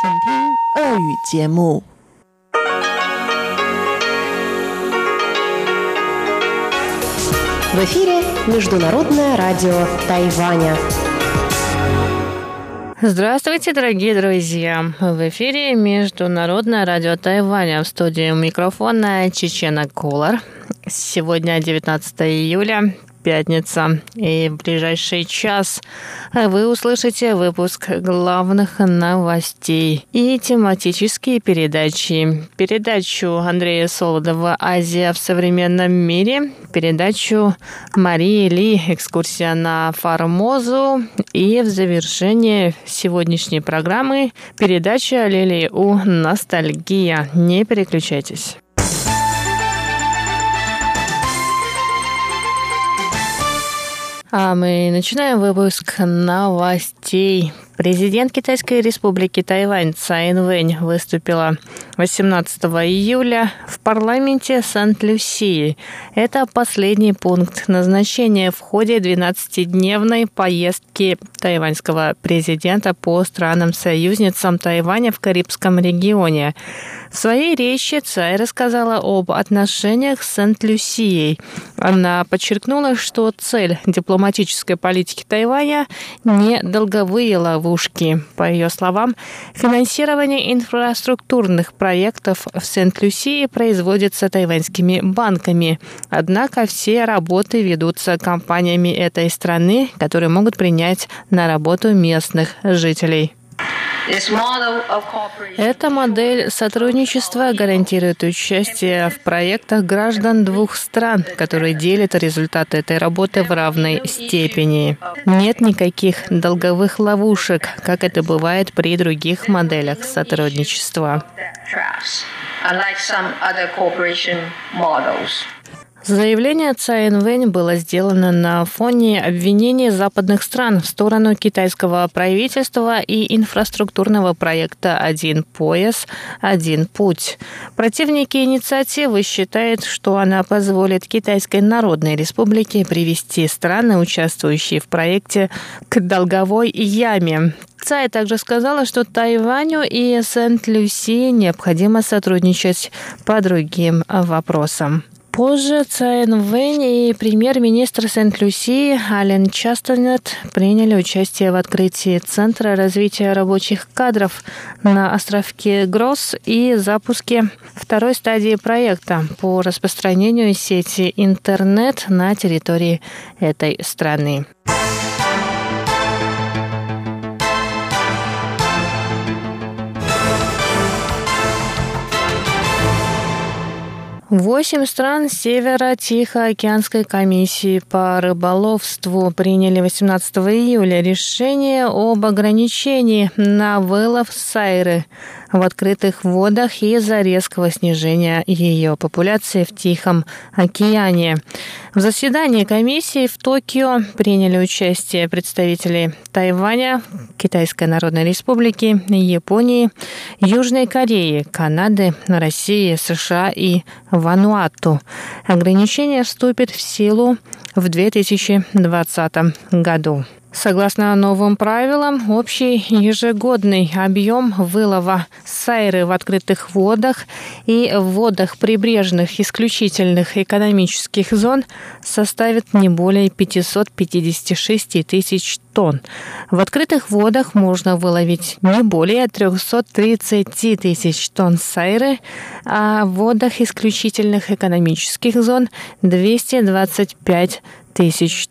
请听俄语节目。В эфире Международное радио Тайваня. Здравствуйте, дорогие друзья! В эфире Международное радио Тайваня. В студии микрофона Чечена Кулар. Сегодня 19 июля, пятница. И в ближайший час вы услышите выпуск главных новостей и тематические передачи. Передачу Андрея Солодова «Азия в современном мире», передачу Марии Ли «Экскурсия на Формозу» и в завершение сегодняшней программы передача Лилии У «Ностальгия». Не переключайтесь. А мы начинаем выпуск новостей. Президент Китайской республики Тайвань Цай Инвэнь выступила 18 июля в парламенте Сант-Люсии. Это последний пункт назначения в ходе 12-дневной поездки тайваньского президента по странам-союзницам Тайваня в Карибском регионе. В своей речи Цай рассказала об отношениях с Сент-Люсией. Она подчеркнула, что цель дипломатической политики Тайваня – не долговые ловушки. По ее словам, финансирование инфраструктурных проектов в Сент-Люсии производится тайваньскими банками. Однако все работы ведутся компаниями этой страны, которые могут принять на работу местных жителей. Эта модель сотрудничества гарантирует участие в проектах граждан двух стран, которые делят результаты этой работы в равной степени. Нет никаких долговых ловушек, как это бывает при других моделях сотрудничества. Заявление Цай Инвэнь было сделано на фоне обвинений западных стран в сторону китайского правительства и инфраструктурного проекта «Один пояс, один путь». Противники инициативы считают, что она позволит Китайской Народной Республике привести страны, участвующие в проекте, к долговой яме, Цай также сказала, что Тайваню и Сент-Люси необходимо сотрудничать по другим вопросам. Позже Цайн Вэнь и премьер-министр Сент-Люсии Ален Частонет приняли участие в открытии Центра развития рабочих кадров на островке Гросс и запуске второй стадии проекта по распространению сети интернет на территории этой страны. Восемь стран Северо-Тихоокеанской комиссии по рыболовству приняли 18 июля решение об ограничении на вылов сайры в открытых водах из-за резкого снижения ее популяции в Тихом океане. В заседании комиссии в Токио приняли участие представители Тайваня, Китайской Народной Республики, Японии, Южной Кореи, Канады, России, США и Вануату. Ограничение вступит в силу в 2020 году. Согласно новым правилам, общий ежегодный объем вылова сайры в открытых водах и в водах прибрежных исключительных экономических зон составит не более 556 тысяч тонн. В открытых водах можно выловить не более 330 тысяч тонн сайры, а в водах исключительных экономических зон 225 тысяч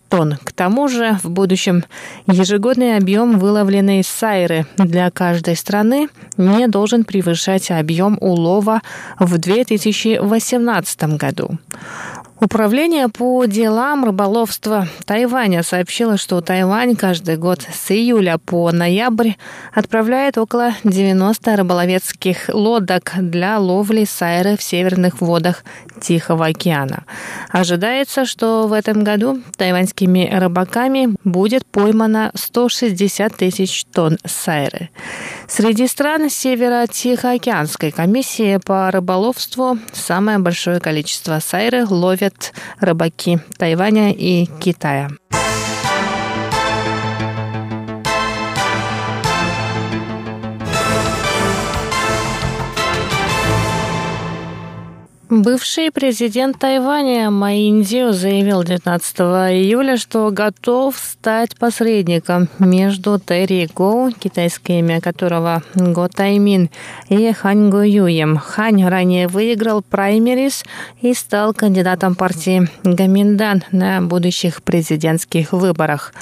тонн. К тому же в будущем ежегодный объем выловленной сайры для каждой страны не должен превышать объем улова в 2018 году. Управление по делам рыболовства Тайваня сообщило, что Тайвань каждый год с июля по ноябрь отправляет около 90 рыболовецких лодок для ловли сайры в северных водах Тихого океана. Ожидается, что в этом году тайваньскими рыбаками будет поймано 160 тысяч тонн сайры. Среди стран Северо-Тихоокеанской комиссии по рыболовству самое большое количество сайры ловят ловят рыбаки Тайваня и Китая. Бывший президент Тайваня Маиндзио заявил 19 июля, что готов стать посредником между Терри Гоу, китайское имя которого Го Таймин, и Хань Го Юем. Хань ранее выиграл праймерис и стал кандидатом партии Гаминдан на будущих президентских выборах.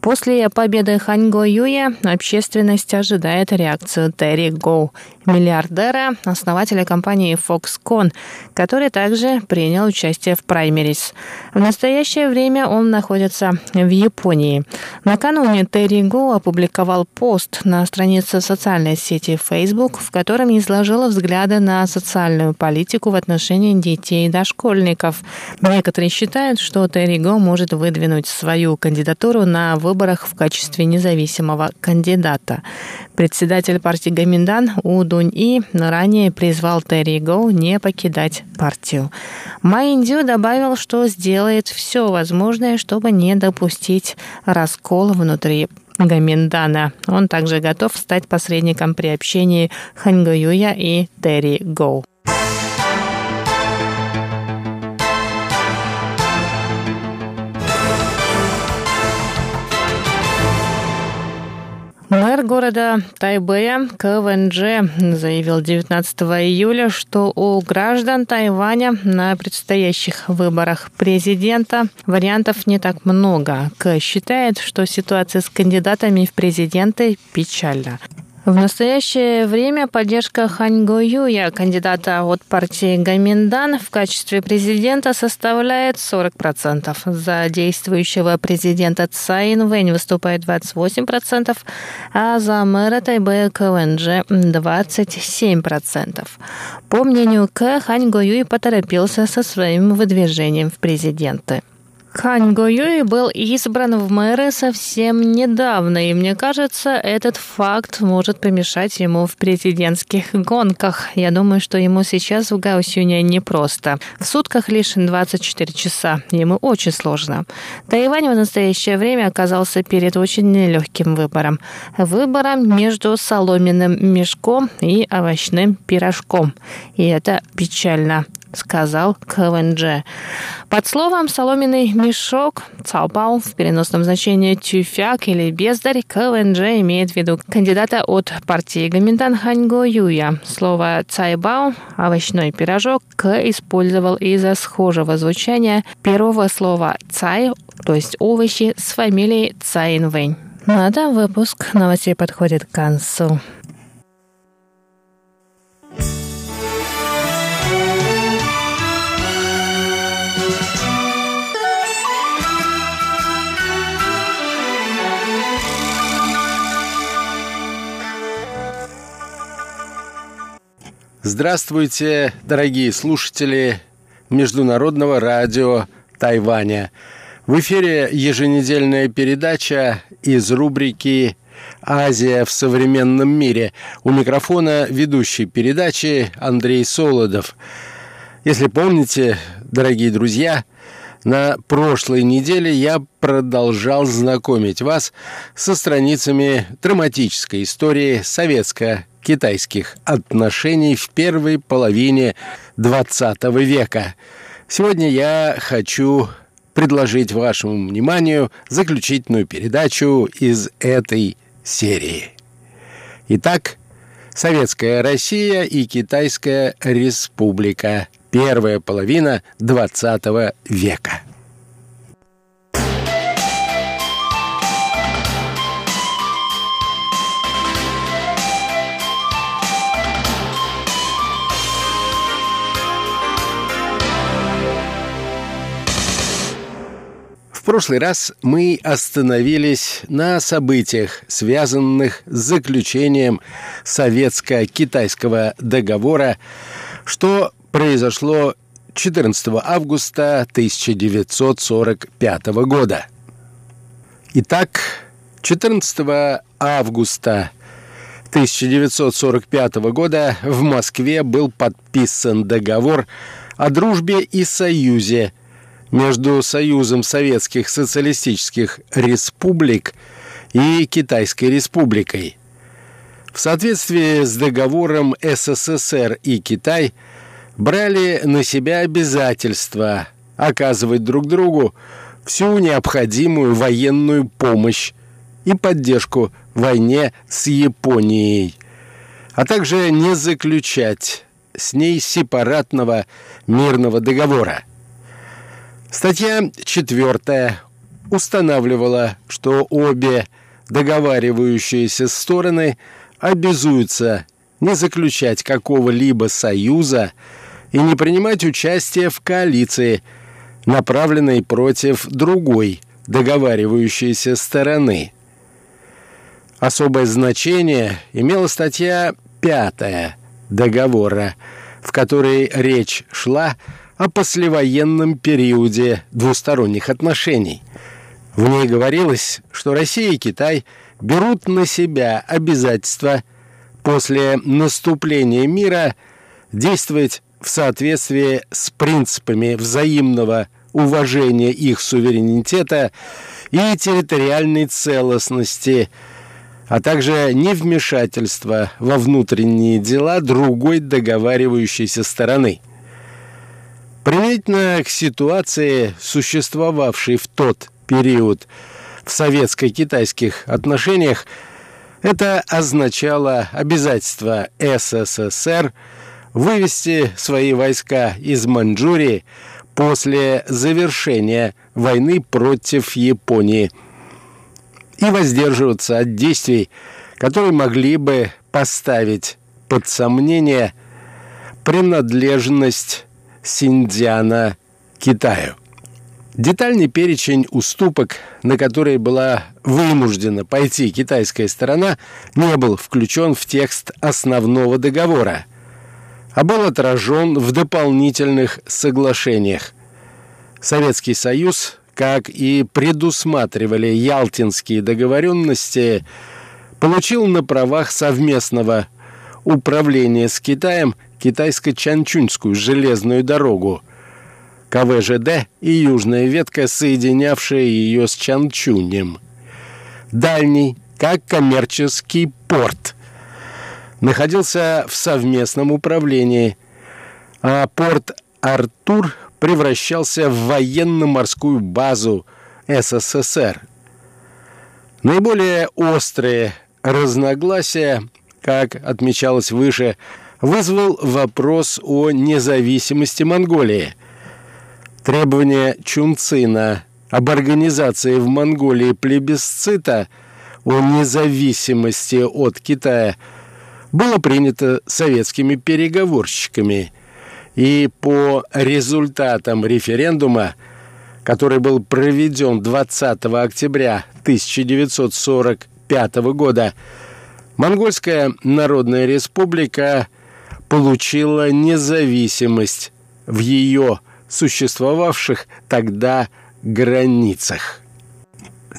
После победы Ханьго Юя общественность ожидает реакцию Терри Гоу, миллиардера, основателя компании Foxconn, который также принял участие в праймерис. В настоящее время он находится в Японии. Накануне Терри Гоу опубликовал пост на странице социальной сети Facebook, в котором изложил взгляды на социальную политику в отношении детей и дошкольников. Некоторые считают, что Терри Гоу может выдвинуть свою кандидатуру на выборах в качестве независимого кандидата. Председатель партии Гаминдан У Дунь И ранее призвал Терри Гоу не покидать партию. Майндю добавил, что сделает все возможное, чтобы не допустить раскол внутри Гаминдана. Он также готов стать посредником при общении Ханьгуюя и Терри Гоу. Города Тайбэя КВНЖ заявил 19 июля, что у граждан Тайваня на предстоящих выборах президента вариантов не так много. К считает, что ситуация с кандидатами в президенты печальна. В настоящее время поддержка Хань Го Юя, кандидата от партии Гаминдан, в качестве президента составляет 40%. За действующего президента Цаин Вэнь выступает 28%, а за мэра Тайбэя КВНЖ 27%. По мнению К, Хань Го Юй поторопился со своим выдвижением в президенты. Хань Гоюй был избран в мэры совсем недавно, и мне кажется, этот факт может помешать ему в президентских гонках. Я думаю, что ему сейчас в Гаусюне непросто. В сутках лишь 24 часа. Ему очень сложно. Тайвань в настоящее время оказался перед очень нелегким выбором. Выбором между соломенным мешком и овощным пирожком. И это печально сказал КВНЖ. Под словом «соломенный мешок» «цаобао» в переносном значении «тюфяк» или «бездарь» КВНЖ имеет в виду кандидата от партии Гаминтан Ханьго Юя. Слово «цайбао» – овощной пирожок К использовал из-за схожего звучания первого слова «цай», то есть овощи, с фамилией Цаинвэнь. На этом выпуск новостей подходит к концу. Здравствуйте, дорогие слушатели Международного радио Тайваня. В эфире еженедельная передача из рубрики «Азия в современном мире». У микрофона ведущий передачи Андрей Солодов. Если помните, дорогие друзья, на прошлой неделе я продолжал знакомить вас со страницами драматической истории советско китайских отношений в первой половине XX века. Сегодня я хочу предложить вашему вниманию заключительную передачу из этой серии. Итак, Советская Россия и Китайская Республика. Первая половина XX века. Прошлый раз мы остановились на событиях, связанных с заключением советско-китайского договора, что произошло 14 августа 1945 года. Итак, 14 августа 1945 года в Москве был подписан договор о дружбе и союзе между Союзом Советских Социалистических Республик и Китайской Республикой. В соответствии с договором СССР и Китай брали на себя обязательства оказывать друг другу всю необходимую военную помощь и поддержку в войне с Японией, а также не заключать с ней сепаратного мирного договора. Статья 4 устанавливала, что обе договаривающиеся стороны обязуются не заключать какого-либо союза и не принимать участие в коалиции, направленной против другой договаривающейся стороны. Особое значение имела статья 5 договора, в которой речь шла о послевоенном периоде двусторонних отношений. В ней говорилось, что Россия и Китай берут на себя обязательства после наступления мира действовать в соответствии с принципами взаимного уважения их суверенитета и территориальной целостности – а также невмешательство во внутренние дела другой договаривающейся стороны. Применительно к ситуации, существовавшей в тот период в советско-китайских отношениях, это означало обязательство СССР вывести свои войска из Маньчжурии после завершения войны против Японии – и воздерживаться от действий, которые могли бы поставить под сомнение принадлежность Синдиана Китаю. Детальный перечень уступок, на которые была вынуждена пойти китайская сторона, не был включен в текст основного договора, а был отражен в дополнительных соглашениях. Советский Союз как и предусматривали ялтинские договоренности, получил на правах совместного управления с Китаем китайско-чанчуньскую железную дорогу, КВЖД и южная ветка, соединявшая ее с Чанчунем. Дальний, как коммерческий порт, находился в совместном управлении, а порт Артур превращался в военно-морскую базу СССР. Наиболее острые разногласия, как отмечалось выше, вызвал вопрос о независимости Монголии. Требование Чунцина об организации в Монголии плебисцита о независимости от Китая было принято советскими переговорщиками – и по результатам референдума, который был проведен 20 октября 1945 года, Монгольская Народная Республика получила независимость в ее существовавших тогда границах.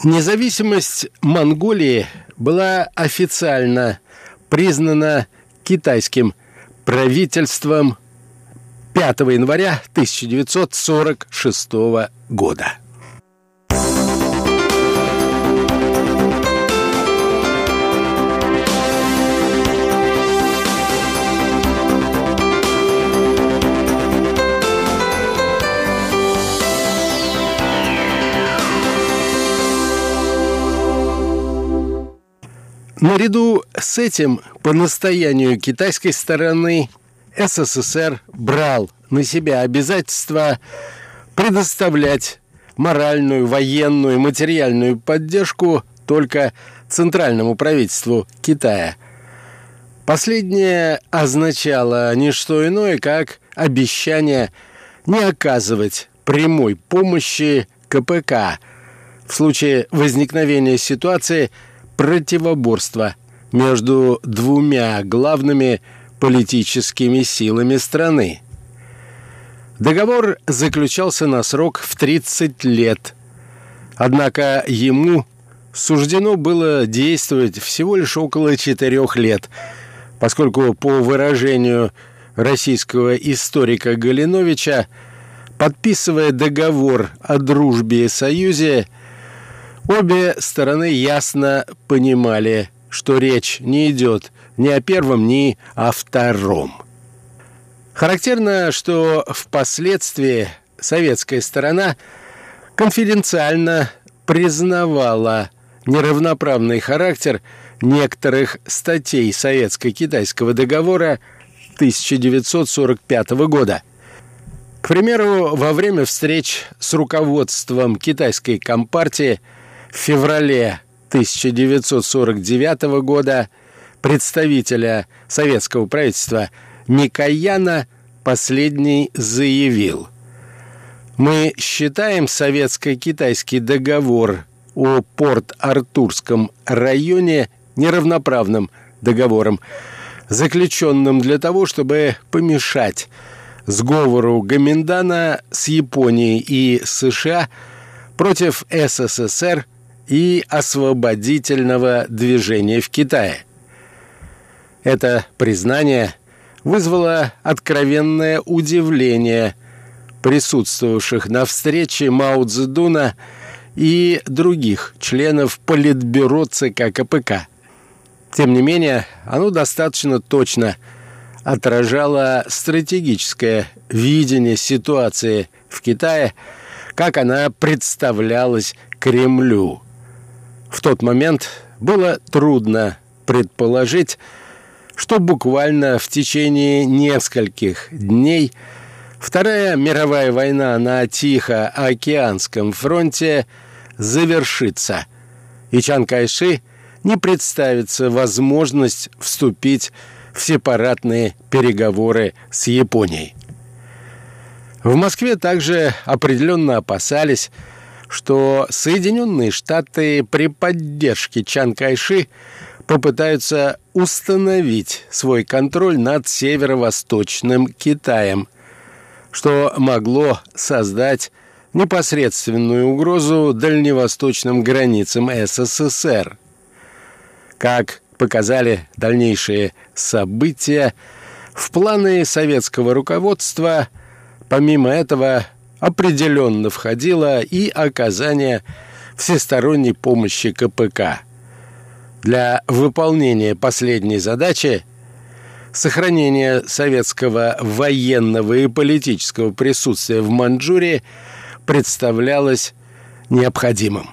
Независимость Монголии была официально признана китайским правительством 5 января 1946 года. Наряду с этим, по настоянию китайской стороны, СССР брал на себя обязательство предоставлять моральную, военную, материальную поддержку только центральному правительству Китая. Последнее означало не что иное, как обещание не оказывать прямой помощи КПК в случае возникновения ситуации противоборства между двумя главными политическими силами страны. Договор заключался на срок в 30 лет. Однако ему суждено было действовать всего лишь около четырех лет, поскольку, по выражению российского историка Галиновича, подписывая договор о дружбе и союзе, обе стороны ясно понимали, что речь не идет ни о первом, ни о втором. Характерно, что впоследствии советская сторона конфиденциально признавала неравноправный характер некоторых статей Советско-Китайского договора 1945 года. К примеру, во время встреч с руководством китайской компартии в феврале 1949 года представителя советского правительства Микояна последний заявил. «Мы считаем советско-китайский договор о Порт-Артурском районе неравноправным договором, заключенным для того, чтобы помешать сговору Гаминдана с Японией и США против СССР и освободительного движения в Китае. Это признание вызвало откровенное удивление присутствовавших на встрече Мао Цзэдуна и других членов Политбюро ЦК КПК. Тем не менее, оно достаточно точно отражало стратегическое видение ситуации в Китае, как она представлялась Кремлю. В тот момент было трудно предположить, что буквально в течение нескольких дней Вторая мировая война на Тихоокеанском фронте завершится, и Чан Кайши не представится возможность вступить в сепаратные переговоры с Японией. В Москве также определенно опасались, что Соединенные Штаты при поддержке Чан Кайши попытаются установить свой контроль над северо-восточным Китаем, что могло создать непосредственную угрозу дальневосточным границам СССР. Как показали дальнейшие события, в планы советского руководства, помимо этого, определенно входило и оказание всесторонней помощи КПК. Для выполнения последней задачи сохранения советского военного и политического присутствия в Манчжурии представлялось необходимым.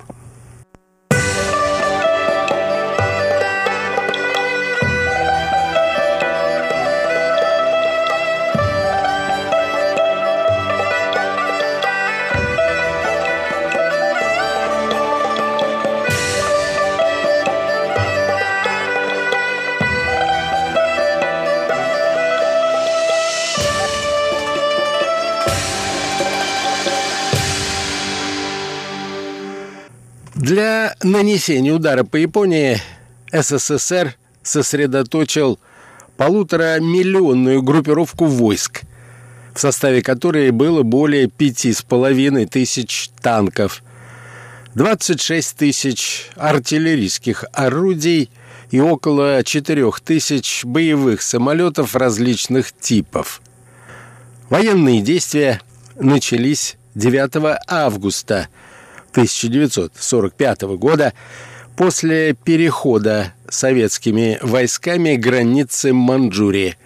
Для нанесения удара по Японии СССР сосредоточил полуторамиллионную группировку войск, в составе которой было более пяти с половиной тысяч танков, 26 тысяч артиллерийских орудий и около 4 тысяч боевых самолетов различных типов. Военные действия начались 9 августа – 1945 года после перехода советскими войсками границы Манчжурии.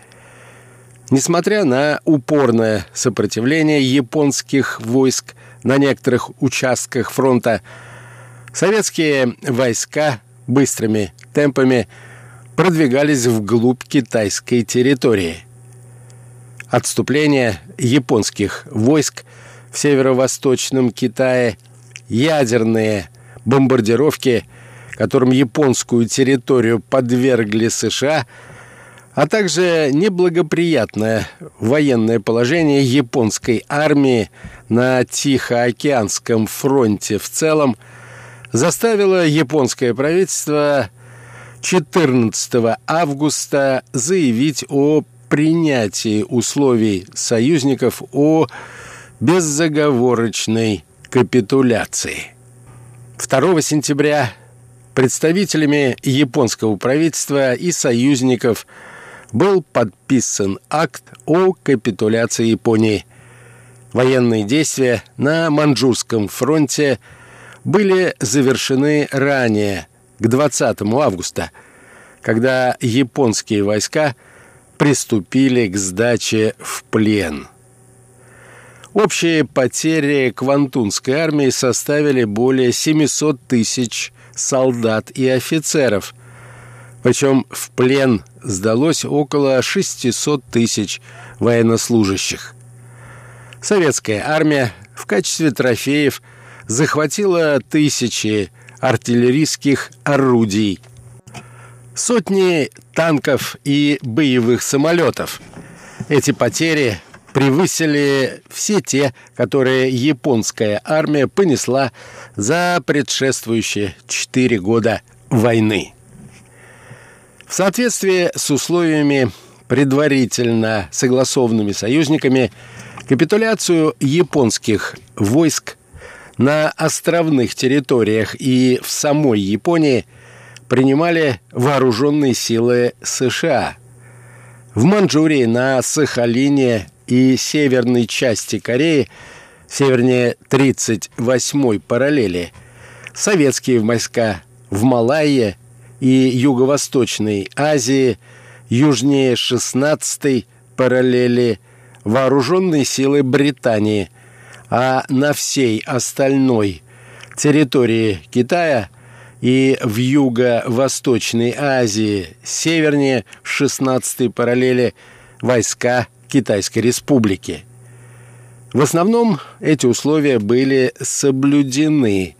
Несмотря на упорное сопротивление японских войск на некоторых участках фронта, советские войска быстрыми темпами продвигались вглубь китайской территории. Отступление японских войск в северо-восточном Китае – ядерные бомбардировки, которым японскую территорию подвергли США, а также неблагоприятное военное положение японской армии на Тихоокеанском фронте в целом заставило японское правительство 14 августа заявить о принятии условий союзников о беззаговорочной капитуляции. 2 сентября представителями японского правительства и союзников был подписан акт о капитуляции Японии. Военные действия на Манчжурском фронте были завершены ранее, к 20 августа, когда японские войска приступили к сдаче в плен. Общие потери Квантунской армии составили более 700 тысяч солдат и офицеров, причем в плен сдалось около 600 тысяч военнослужащих. Советская армия в качестве трофеев захватила тысячи артиллерийских орудий, сотни танков и боевых самолетов. Эти потери превысили все те, которые японская армия понесла за предшествующие четыре года войны. В соответствии с условиями, предварительно согласованными союзниками, капитуляцию японских войск на островных территориях и в самой Японии принимали вооруженные силы США. В Манчжурии, на Сахалине и северной части Кореи, севернее 38-й параллели, советские войска в Малайе и Юго-Восточной Азии, южнее 16-й параллели, вооруженные силы Британии, а на всей остальной территории Китая и в Юго-Восточной Азии, севернее 16-й параллели, войска Китайской Республики. В основном эти условия были соблюдены,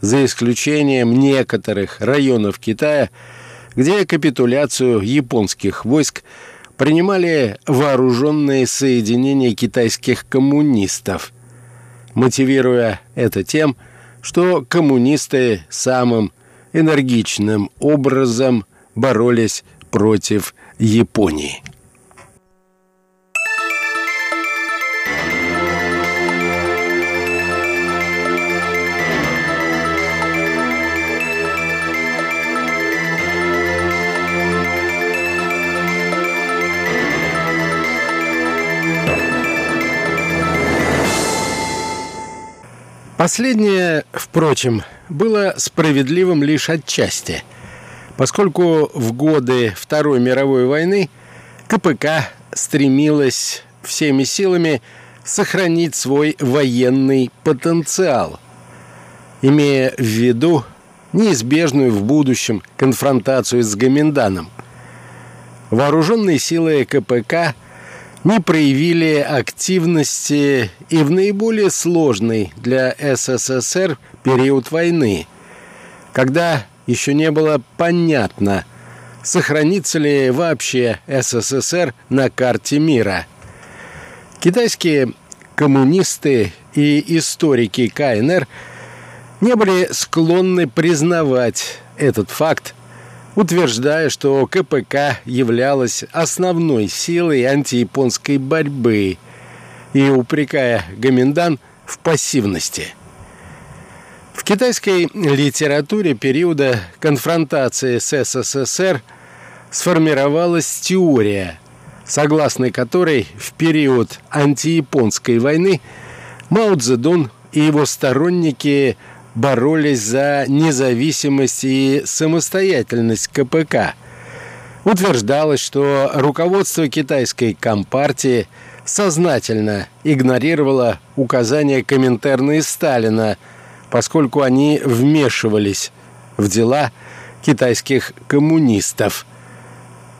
за исключением некоторых районов Китая, где капитуляцию японских войск принимали вооруженные соединения китайских коммунистов, мотивируя это тем, что коммунисты самым энергичным образом боролись против Японии. Последнее, впрочем, было справедливым лишь отчасти, поскольку в годы Второй мировой войны КПК стремилась всеми силами сохранить свой военный потенциал, имея в виду неизбежную в будущем конфронтацию с Гоминданом. Вооруженные силы КПК – не проявили активности и в наиболее сложный для СССР период войны, когда еще не было понятно, сохранится ли вообще СССР на карте мира. Китайские коммунисты и историки КНР не были склонны признавать этот факт утверждая, что КПК являлась основной силой антияпонской борьбы и упрекая Гоминдан в пассивности. В китайской литературе периода конфронтации с СССР сформировалась теория, согласно которой в период антияпонской войны Мао Цзэдун и его сторонники – боролись за независимость и самостоятельность КПК. Утверждалось, что руководство китайской компартии сознательно игнорировало указания Коминтерна и Сталина, поскольку они вмешивались в дела китайских коммунистов,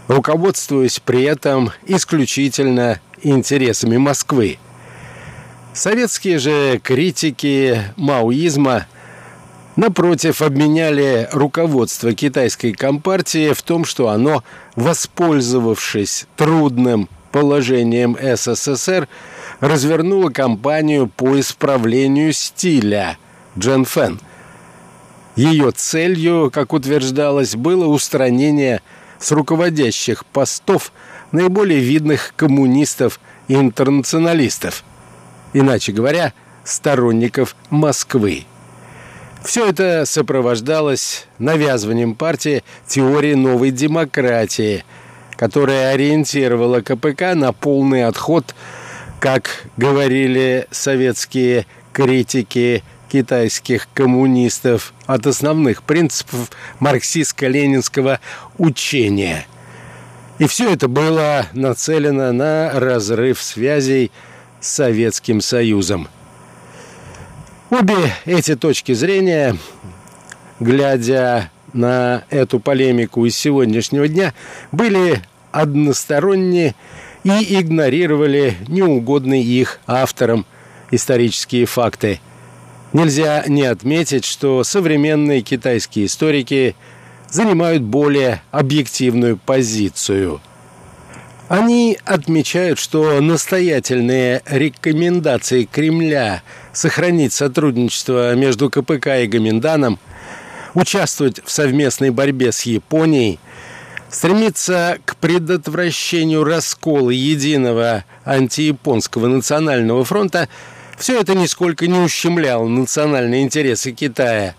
руководствуясь при этом исключительно интересами Москвы. Советские же критики маоизма – напротив, обменяли руководство китайской компартии в том, что оно, воспользовавшись трудным положением СССР, развернуло кампанию по исправлению стиля Джен Фэн. Ее целью, как утверждалось, было устранение с руководящих постов наиболее видных коммунистов и интернационалистов, иначе говоря, сторонников Москвы. Все это сопровождалось навязыванием партии теории новой демократии, которая ориентировала КПК на полный отход, как говорили советские критики китайских коммунистов, от основных принципов марксистско-ленинского учения. И все это было нацелено на разрыв связей с Советским Союзом. Обе эти точки зрения, глядя на эту полемику из сегодняшнего дня, были односторонние и игнорировали неугодные их авторам исторические факты. Нельзя не отметить, что современные китайские историки занимают более объективную позицию. Они отмечают, что настоятельные рекомендации Кремля сохранить сотрудничество между КПК и Гоминданом, участвовать в совместной борьбе с Японией – стремится к предотвращению раскола единого антияпонского национального фронта, все это нисколько не ущемляло национальные интересы Китая,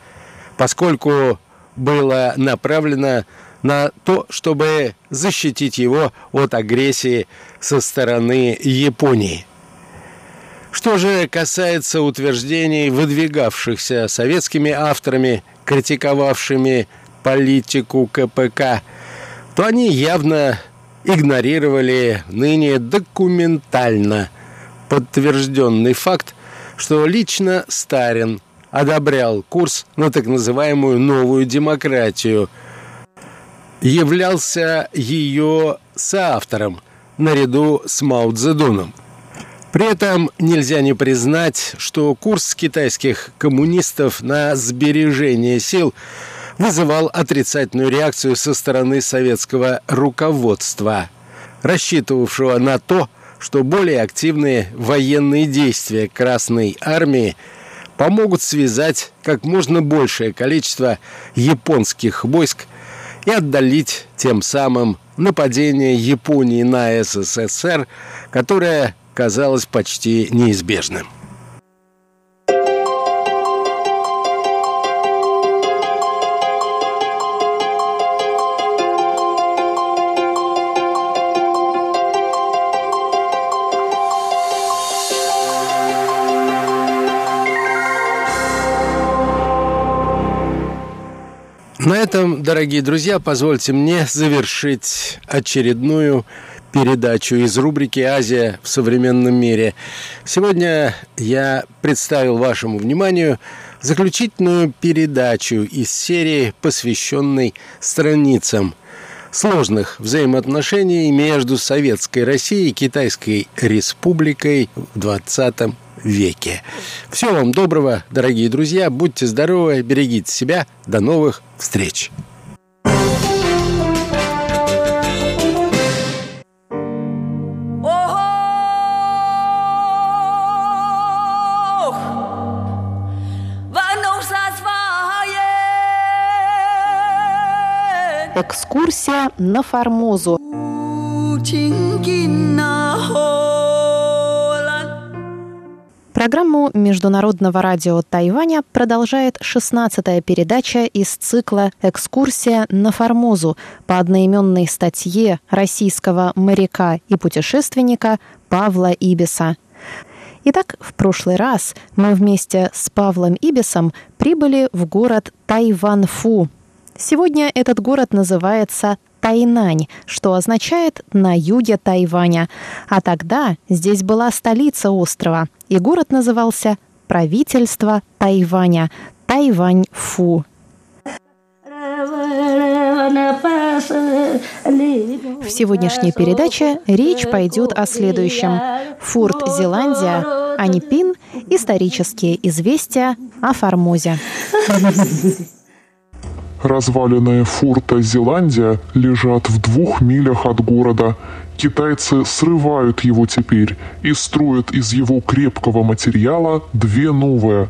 поскольку было направлено на то, чтобы защитить его от агрессии со стороны Японии. Что же касается утверждений, выдвигавшихся советскими авторами, критиковавшими политику КПК – то они явно игнорировали ныне документально подтвержденный факт, что лично Старин одобрял курс на так называемую новую демократию, являлся ее соавтором наряду с Мао Цзэдуном. При этом нельзя не признать, что курс китайских коммунистов на сбережение сил – вызывал отрицательную реакцию со стороны советского руководства, рассчитывавшего на то, что более активные военные действия Красной Армии помогут связать как можно большее количество японских войск и отдалить тем самым нападение Японии на СССР, которое казалось почти неизбежным. На этом, дорогие друзья, позвольте мне завершить очередную передачу из рубрики «Азия в современном мире». Сегодня я представил вашему вниманию заключительную передачу из серии, посвященной страницам сложных взаимоотношений между Советской Россией и Китайской Республикой в 20 веке. Всего вам доброго, дорогие друзья. Будьте здоровы, берегите себя. До новых встреч. Экскурсия на Формозу. Программу Международного радио Тайваня продолжает 16-я передача из цикла «Экскурсия на Формозу» по одноименной статье российского моряка и путешественника Павла Ибиса. Итак, в прошлый раз мы вместе с Павлом Ибисом прибыли в город Тайванфу. Сегодня этот город называется Тайнань, что означает «на юге Тайваня». А тогда здесь была столица острова, и город назывался «Правительство Тайваня» – Тайвань-Фу. В сегодняшней передаче речь пойдет о следующем. Форт Зеландия, Анипин, исторические известия о Формозе. Развалины форта Зеландия лежат в двух милях от города. Китайцы срывают его теперь и строят из его крепкого материала две новые.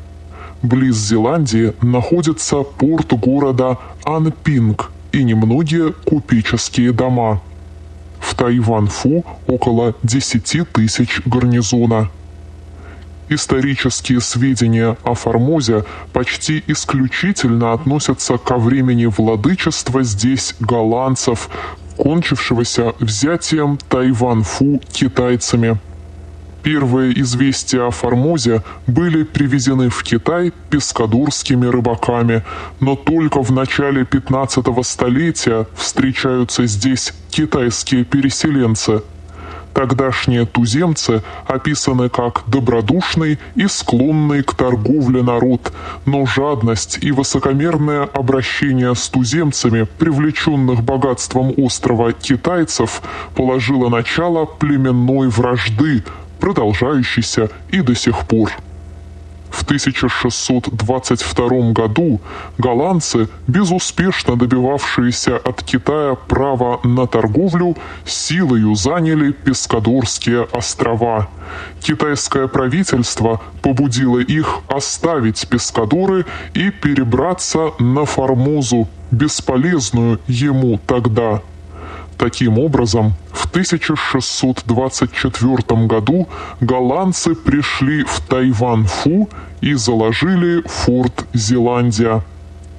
Близ Зеландии находится порт города Анпинг и немногие купеческие дома. В Тайван-Фу около 10 тысяч гарнизона. Исторические сведения о Формозе почти исключительно относятся ко времени владычества здесь голландцев, кончившегося взятием Тайван-Фу китайцами. Первые известия о Формозе были привезены в Китай пескадурскими рыбаками, но только в начале 15 столетия встречаются здесь китайские переселенцы – Тогдашние туземцы описаны как добродушный и склонный к торговле народ, но жадность и высокомерное обращение с туземцами, привлеченных богатством острова китайцев, положило начало племенной вражды, продолжающейся и до сих пор. В 1622 году голландцы, безуспешно добивавшиеся от Китая права на торговлю, силою заняли Пескадорские острова. Китайское правительство побудило их оставить Пескадоры и перебраться на Формозу, бесполезную ему тогда. Таким образом, в 1624 году голландцы пришли в Тайван-Фу и заложили форт Зеландия.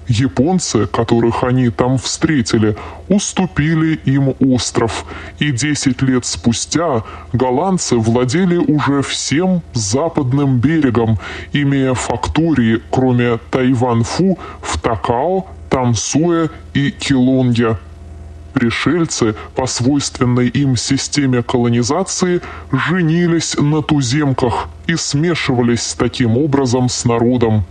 Японцы, которых они там встретили, уступили им остров, и 10 лет спустя голландцы владели уже всем западным берегом, имея фактории, кроме Тайван-Фу, в Такао, Тамсуэ и Килонге – Пришельцы по свойственной им системе колонизации женились на туземках и смешивались таким образом с народом.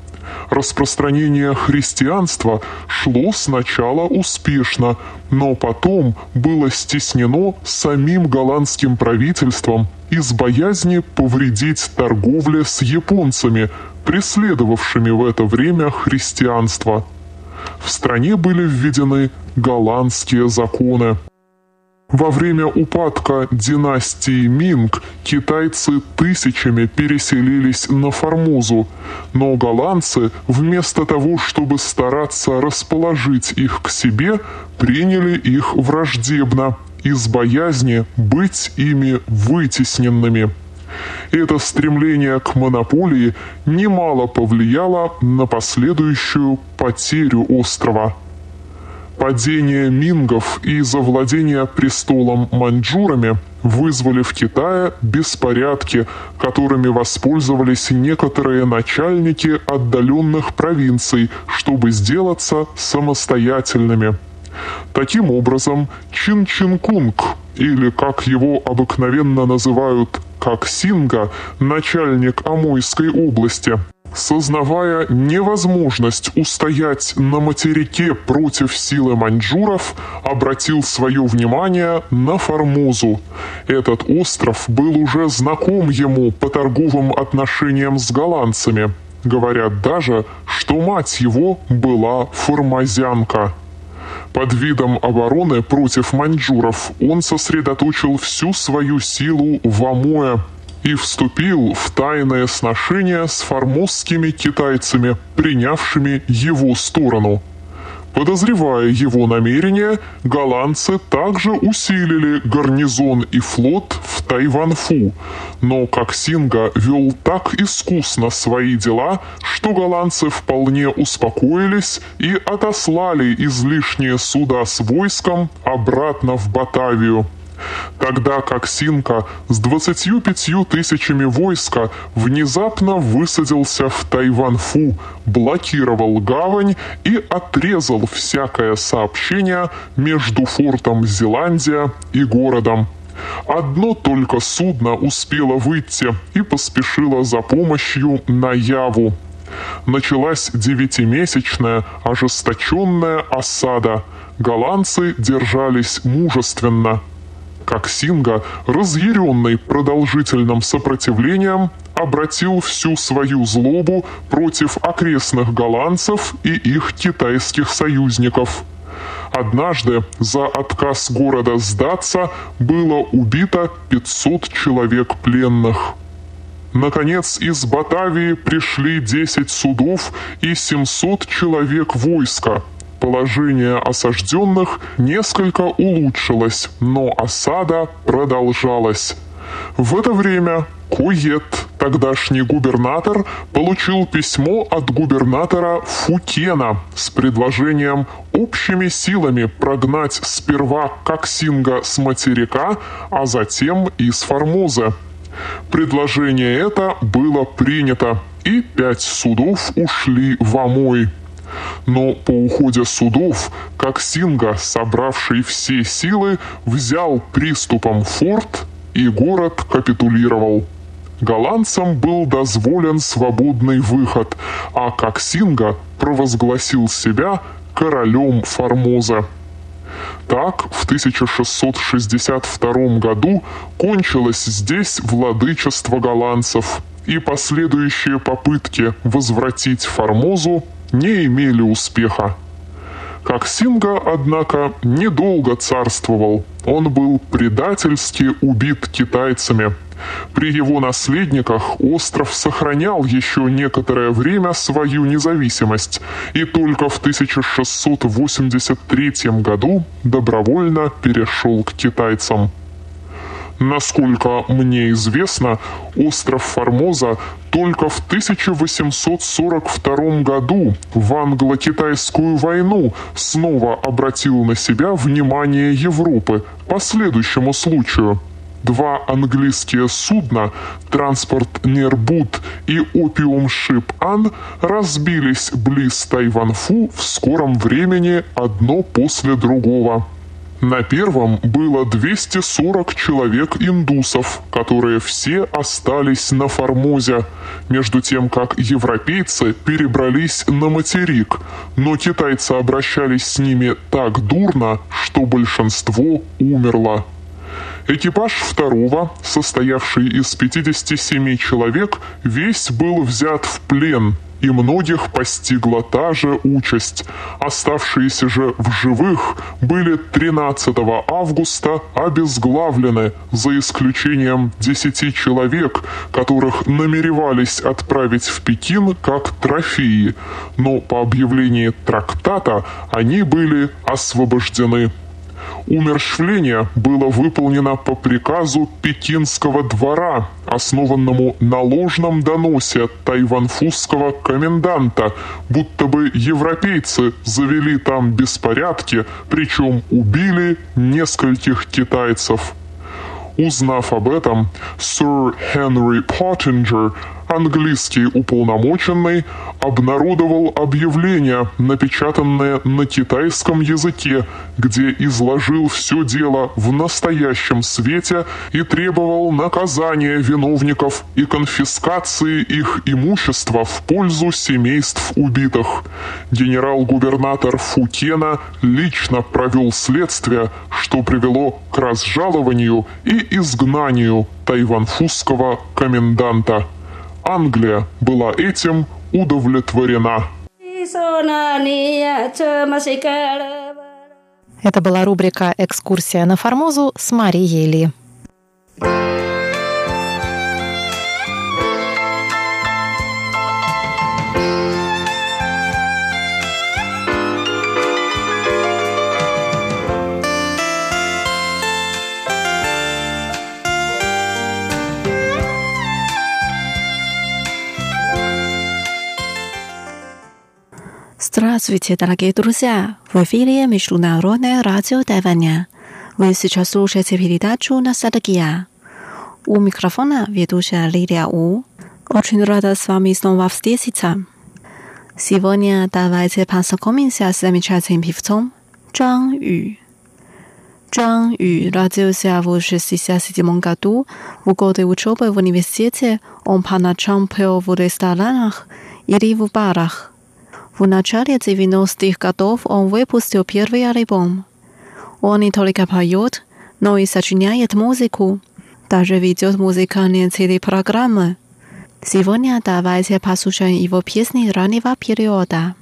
Распространение христианства шло сначала успешно, но потом было стеснено самим голландским правительством из боязни повредить торговле с японцами, преследовавшими в это время христианство в стране были введены голландские законы. Во время упадка династии Минг китайцы тысячами переселились на Формозу, но голландцы вместо того, чтобы стараться расположить их к себе, приняли их враждебно из боязни быть ими вытесненными. Это стремление к монополии немало повлияло на последующую потерю острова. Падение мингов и завладение престолом маньчжурами вызвали в Китае беспорядки, которыми воспользовались некоторые начальники отдаленных провинций, чтобы сделаться самостоятельными. Таким образом, Чин Чин Кунг, или как его обыкновенно называют как Синга, начальник Амуйской области, Сознавая невозможность устоять на материке против силы маньчжуров, обратил свое внимание на Формозу. Этот остров был уже знаком ему по торговым отношениям с голландцами. Говорят даже, что мать его была формазянка. Под видом обороны против маньчжуров он сосредоточил всю свою силу в Амуэ и вступил в тайное сношение с формозскими китайцами, принявшими его сторону – Подозревая его намерения, голландцы также усилили гарнизон и флот в Тайванфу. Но Коксинга вел так искусно свои дела, что голландцы вполне успокоились и отослали излишние суда с войском обратно в Батавию тогда как Синка с 25 тысячами войска внезапно высадился в Тайванфу, блокировал гавань и отрезал всякое сообщение между фортом Зеландия и городом. Одно только судно успело выйти и поспешило за помощью на Яву. Началась девятимесячная ожесточенная осада. Голландцы держались мужественно – как Синга, разъяренный продолжительным сопротивлением, обратил всю свою злобу против окрестных голландцев и их китайских союзников. Однажды за отказ города сдаться было убито 500 человек пленных. Наконец, из Батавии пришли 10 судов и 700 человек войска – Положение осажденных несколько улучшилось, но осада продолжалась. В это время Кует, тогдашний губернатор, получил письмо от губернатора Фукена с предложением общими силами прогнать сперва Коксинга с материка, а затем из Формозы. Предложение это было принято, и пять судов ушли в Амой. Но по уходе судов, Коксинга, собравший все силы, взял приступом форт, и город капитулировал. Голландцам был дозволен свободный выход, а Коксинга провозгласил себя королем Формоза. Так, в 1662 году кончилось здесь владычество голландцев, и последующие попытки возвратить Формозу не имели успеха. Коксинга, однако, недолго царствовал. Он был предательски убит китайцами – при его наследниках остров сохранял еще некоторое время свою независимость и только в 1683 году добровольно перешел к китайцам. Насколько мне известно, остров Формоза только в 1842 году в англо-китайскую войну снова обратил на себя внимание Европы по следующему случаю – Два английские судна, транспорт Нербут и опиум Шип Ан, разбились близ Тайванфу в скором времени одно после другого. На первом было 240 человек индусов, которые все остались на Формозе, между тем как европейцы перебрались на материк, но китайцы обращались с ними так дурно, что большинство умерло. Экипаж второго, состоявший из 57 человек, весь был взят в плен, и многих постигла та же участь. Оставшиеся же в живых были 13 августа обезглавлены, за исключением 10 человек, которых намеревались отправить в Пекин как трофеи, но по объявлении трактата они были освобождены. Умерщвление было выполнено по приказу Пекинского двора, основанному на ложном доносе тайванфузского коменданта, будто бы европейцы завели там беспорядки, причем убили нескольких китайцев. Узнав об этом, сэр Хенри Поттинджер английский уполномоченный обнародовал объявление, напечатанное на китайском языке, где изложил все дело в настоящем свете и требовал наказания виновников и конфискации их имущества в пользу семейств убитых. Генерал-губернатор Фукена лично провел следствие, что привело к разжалованию и изгнанию тайванфузского коменданта. Англия была этим удовлетворена. Это была рубрика «Экскурсия на Формозу» с Марией Ли. Здравствуйте, дорогие друзья! В эфире Международное радио Тайваня. Вы сейчас слушаете передачу «Ностальгия». У микрофона ведущая Лилия У. Очень рада с вами снова встретиться. Сегодня давайте познакомимся с замечательным певцом Чжан Ю. Чжан Ю родился в 1967 году. В годы учебы в университете он по ночам пел в ресторанах или в барах. В начале 90-х годов он выпустил первый альбом. Он не только поет, но и сочиняет музыку, даже ведет музыкальные телепрограммы. Сегодня давайте послушаем его песни раннего периода.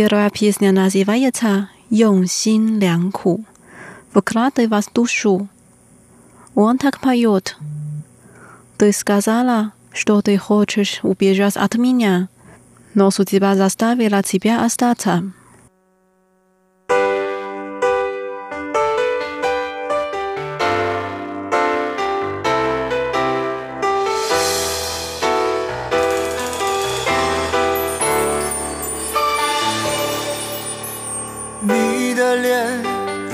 Первая песня называется «용 син лян ку» «Вкладывай в душу». Он так поет. Ты сказала, что ты хочешь убежать от меня, но судьба заставила тебя остаться.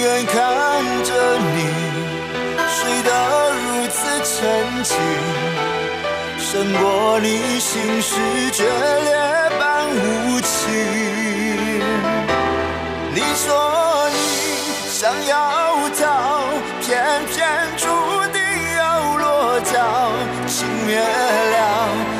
远看着你睡得如此沉静，胜过你心事决裂般无情。你说你。想要逃，偏偏注定要落脚。情灭了，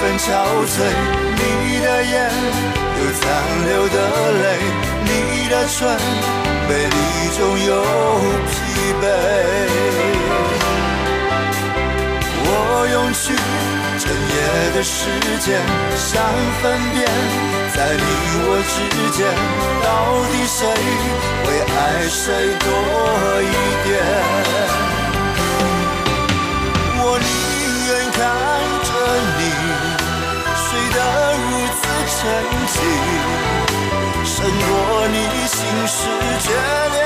分憔悴，你的眼有残留的泪，你的唇美丽中有疲惫。我用去整夜的时间，想分辨，在你我之间，到底谁会爱谁多一点？此沉静，胜过你心事决裂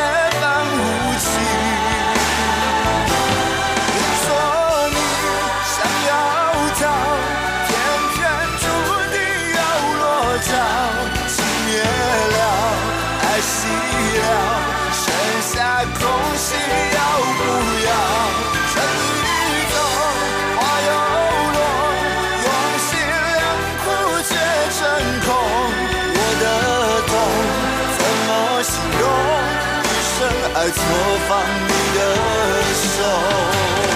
爱错放你的手。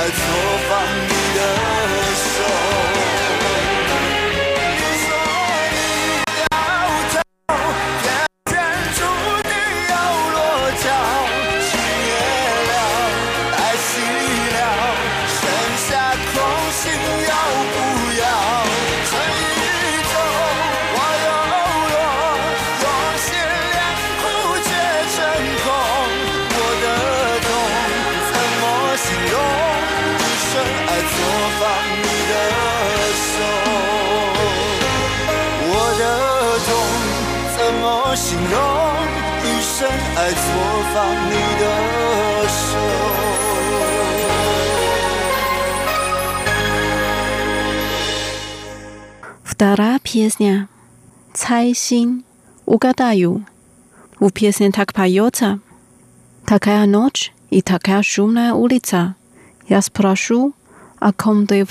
爱错放 Вторая песня «Цайсин» угадаю. В песне так поется «Такая ночь и такая шумная улица. Я спрошу, о ком ты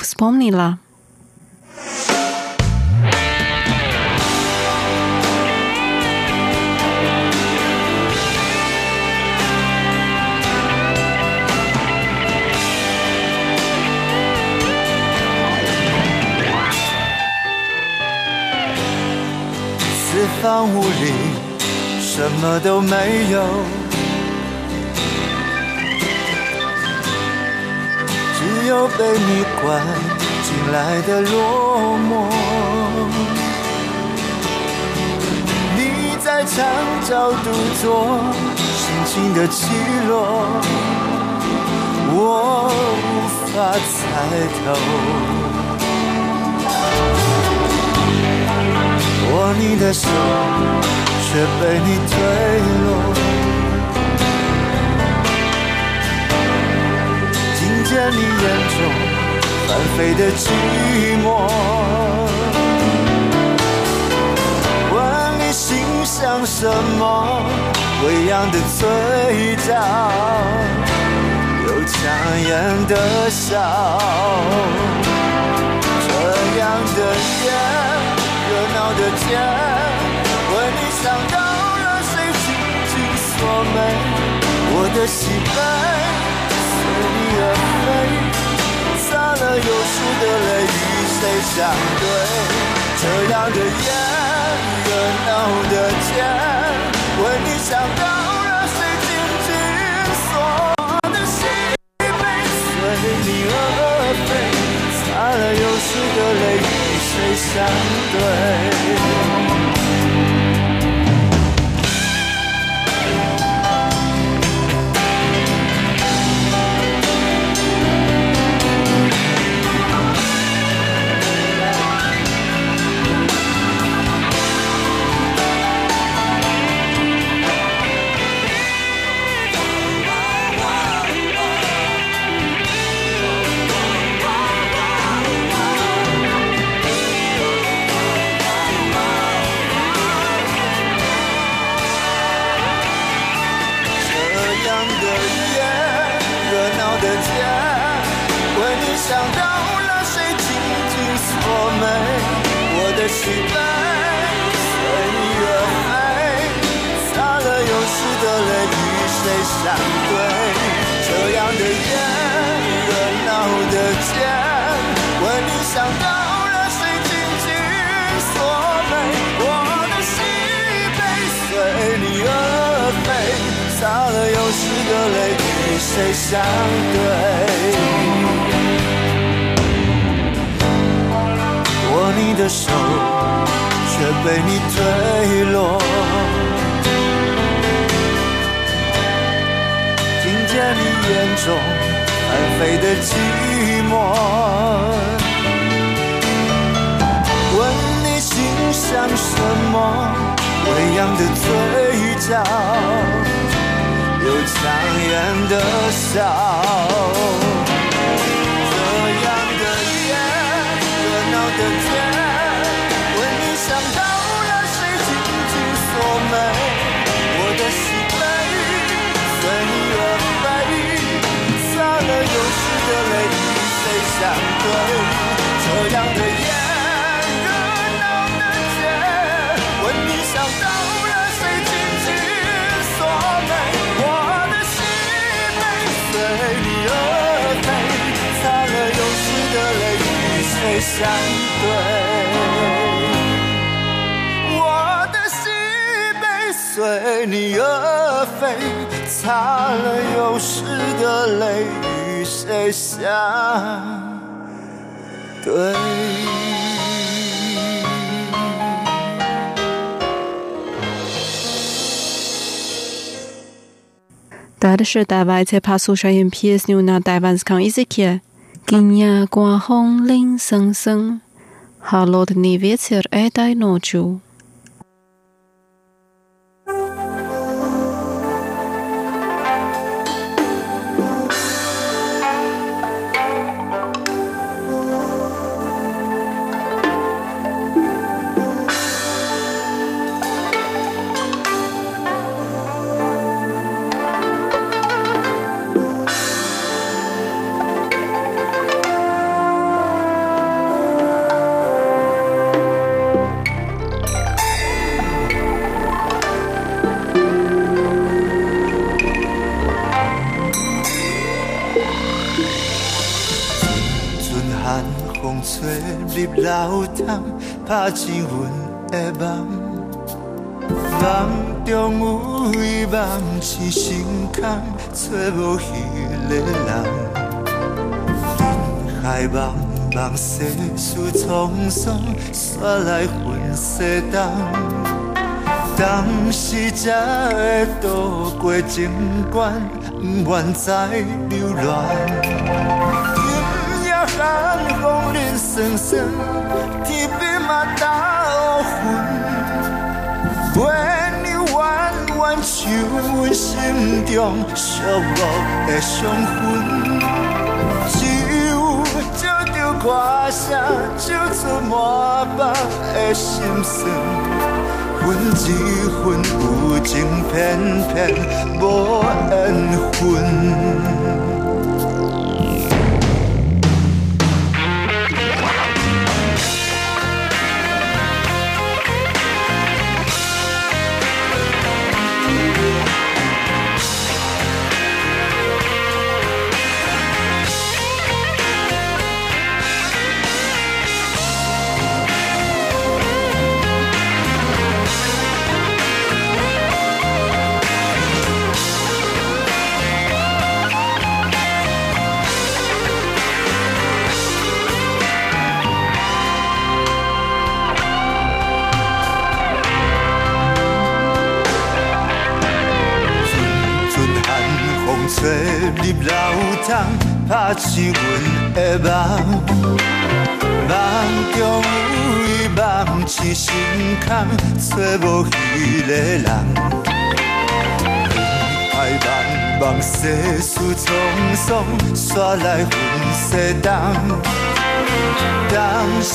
四方屋里什么都没有，只有被你关进来的落寞。你在墙角独坐，心情的起落，我无法猜透。握你的手，却被你推落。听见你眼中翻飞的寂寞。问你心想什么？微扬的嘴角，有强颜的笑。这样的夜，热闹的街，为你想到了谁紧紧锁眉？我的喜悲随你而飞，洒了有数的泪，与谁相对？这样的夜。热闹的街，为你想到了谁紧紧锁的心被随你而飞，擦了有数的泪，与谁相对？随缘飞，洒了又湿的泪与谁相对？这样的夜，热闹的街，问你想到了谁？紧紧锁眉，我的心已被随你而飞，洒了又湿的泪与谁相对？的手，却被你推落。听见你眼中翻飞的寂寞，问你心想什么？微扬的嘴角。有强颜的笑，这样的夜，热闹的相对，我的心被随你而飞，擦了有时的泪，与谁相对？Дальше давайте послушаем песню на тайванском языке. 今夜刮风铃声声，холодный ветер этой ночью。 拍进阮的梦，梦中有伊梦醒心空，找无彼个人。人海茫茫，世事沧桑，煞来分西东。当时才会渡过情关，不愿再流乱。今夜寒风冷酸酸，天边云，为你弯弯像阮心中寂寞的伤痕。只有照着歌声，唱出满腹的心酸。阮一份有情，偏偏无缘分。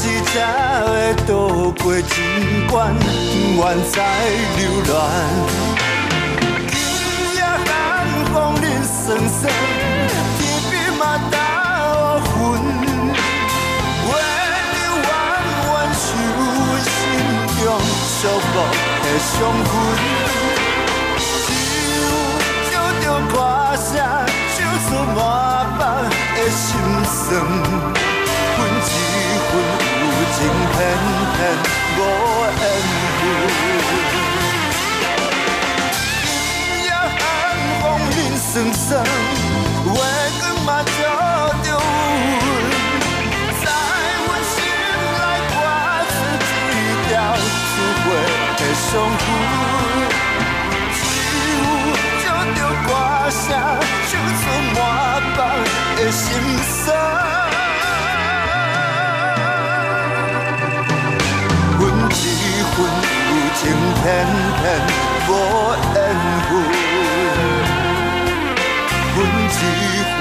当时才会渡过情关，不愿再流乱。风冷酸酸，天边嘛打乌云，为你弯弯像心中寂寞的伤痕。只有照着歌声，唱出满腹的心酸，情偏偏无缘分。酸酸，月光嘛照着阮，在阮心内挂着一条刺花的伤痕。只有照着歌声，唱出满腹的心天天无缘分，阮这份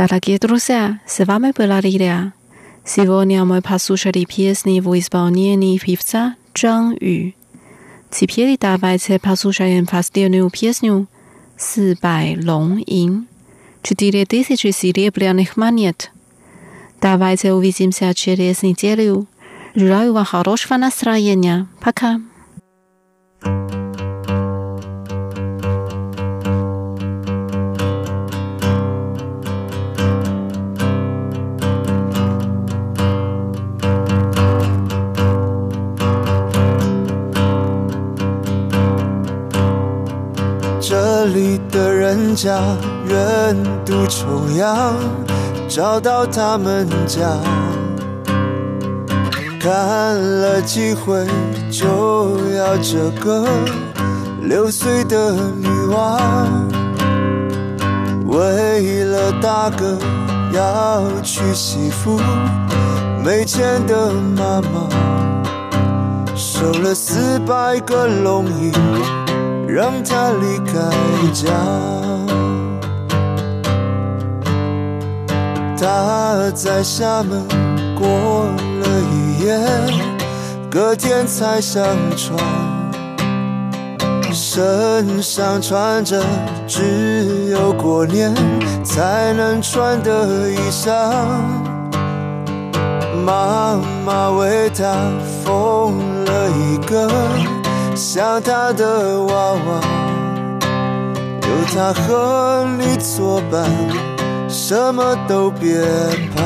Дорогие друзья, с вами была Лилия. Сегодня мы послушали песни в исполнении певца Чжан Ю. Теперь давайте послушаем последнюю песню «Си Бай Лонг Ин» «Четыре тысячи серебряных монет». Давайте увидимся через неделю. Желаю вам хорошего настроения. Пока. 里的人家人都重阳，找到他们家，看了几回就要这个六岁的女娃，为了大哥要娶媳妇，没钱的妈妈收了四百个龙银，让他离开家。他在厦门过了一夜，隔天才上船，身上穿着只有过年才能穿的衣裳。妈妈为他缝了一个像他的娃娃，有他和你作伴，什么都别怕。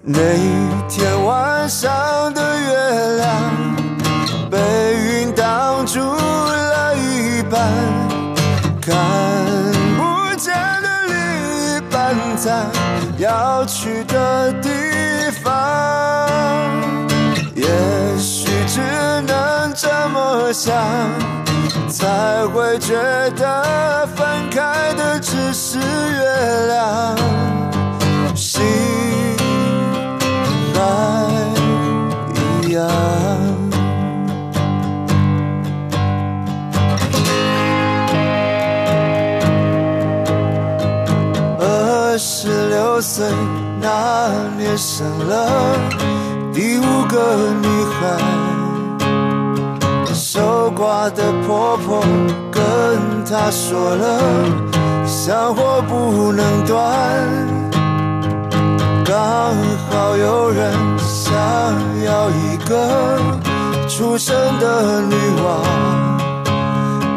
那天晚上的月亮被云挡住了一半，看不见的另一半在要去的地怎么想，才会觉得分开的只是月亮。心。一样。二十六岁那年生了第五个女孩，守寡的婆婆跟她说了，香火不能断。刚好有人想要一个出生的女娃，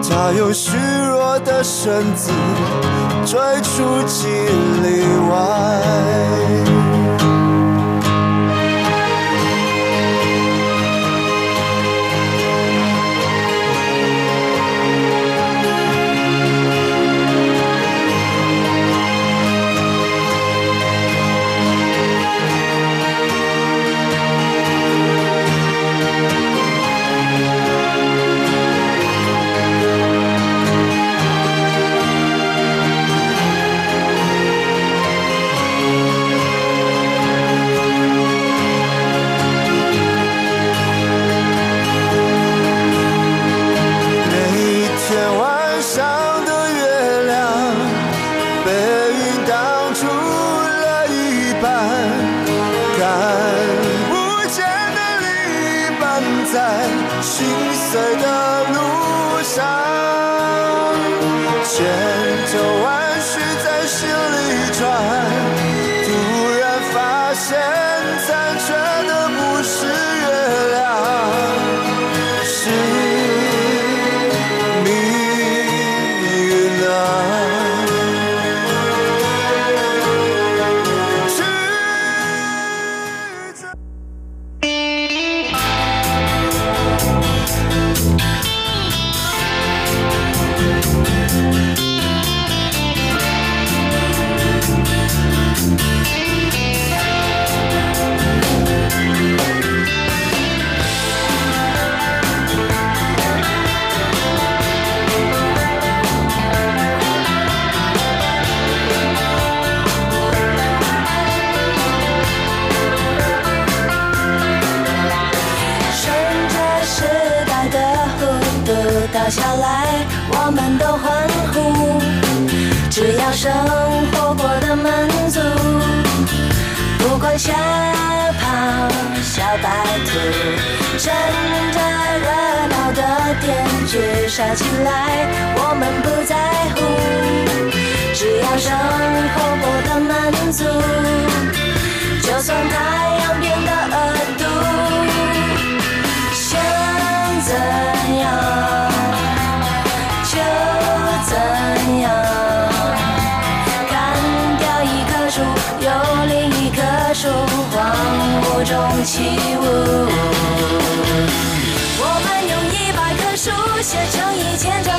她用虚弱的身子追出几里外。起来，牵着